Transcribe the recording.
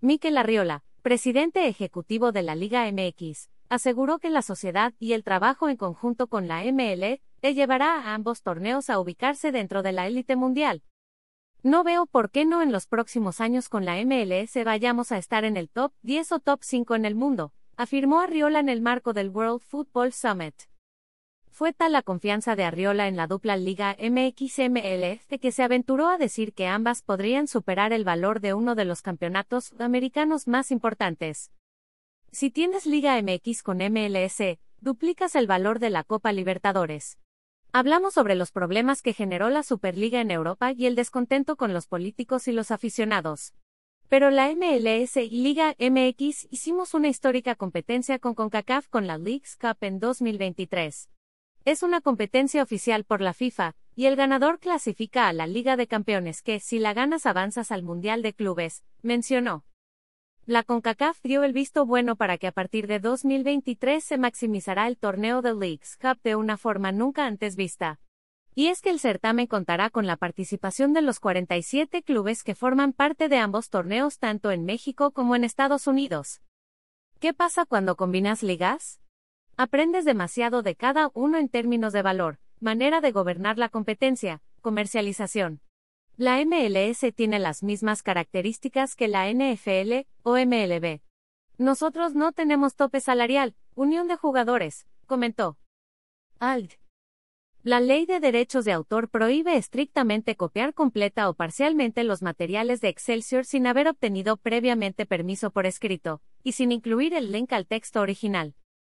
Mikel Arriola, presidente ejecutivo de la Liga MX, aseguró que la sociedad y el trabajo en conjunto con la ML le llevará a ambos torneos a ubicarse dentro de la élite mundial. No veo por qué no en los próximos años con la MLS vayamos a estar en el top 10 o top 5 en el mundo, afirmó Arriola en el marco del World Football Summit. Fue tal la confianza de Arriola en la dupla Liga MXML que se aventuró a decir que ambas podrían superar el valor de uno de los campeonatos americanos más importantes. Si tienes Liga MX con MLS, duplicas el valor de la Copa Libertadores. Hablamos sobre los problemas que generó la Superliga en Europa y el descontento con los políticos y los aficionados. Pero la MLS y Liga MX hicimos una histórica competencia con CONCACAF con la Leagues Cup en 2023. Es una competencia oficial por la FIFA, y el ganador clasifica a la Liga de Campeones que, si la ganas, avanzas al Mundial de Clubes, mencionó. La CONCACAF dio el visto bueno para que a partir de 2023 se maximizará el torneo de Leagues Cup de una forma nunca antes vista. Y es que el certamen contará con la participación de los 47 clubes que forman parte de ambos torneos tanto en México como en Estados Unidos. ¿Qué pasa cuando combinas ligas? Aprendes demasiado de cada uno en términos de valor, manera de gobernar la competencia, comercialización. La MLS tiene las mismas características que la NFL o MLB. Nosotros no tenemos tope salarial, unión de jugadores, comentó. Ald. La ley de derechos de autor prohíbe estrictamente copiar completa o parcialmente los materiales de Excelsior sin haber obtenido previamente permiso por escrito, y sin incluir el link al texto original.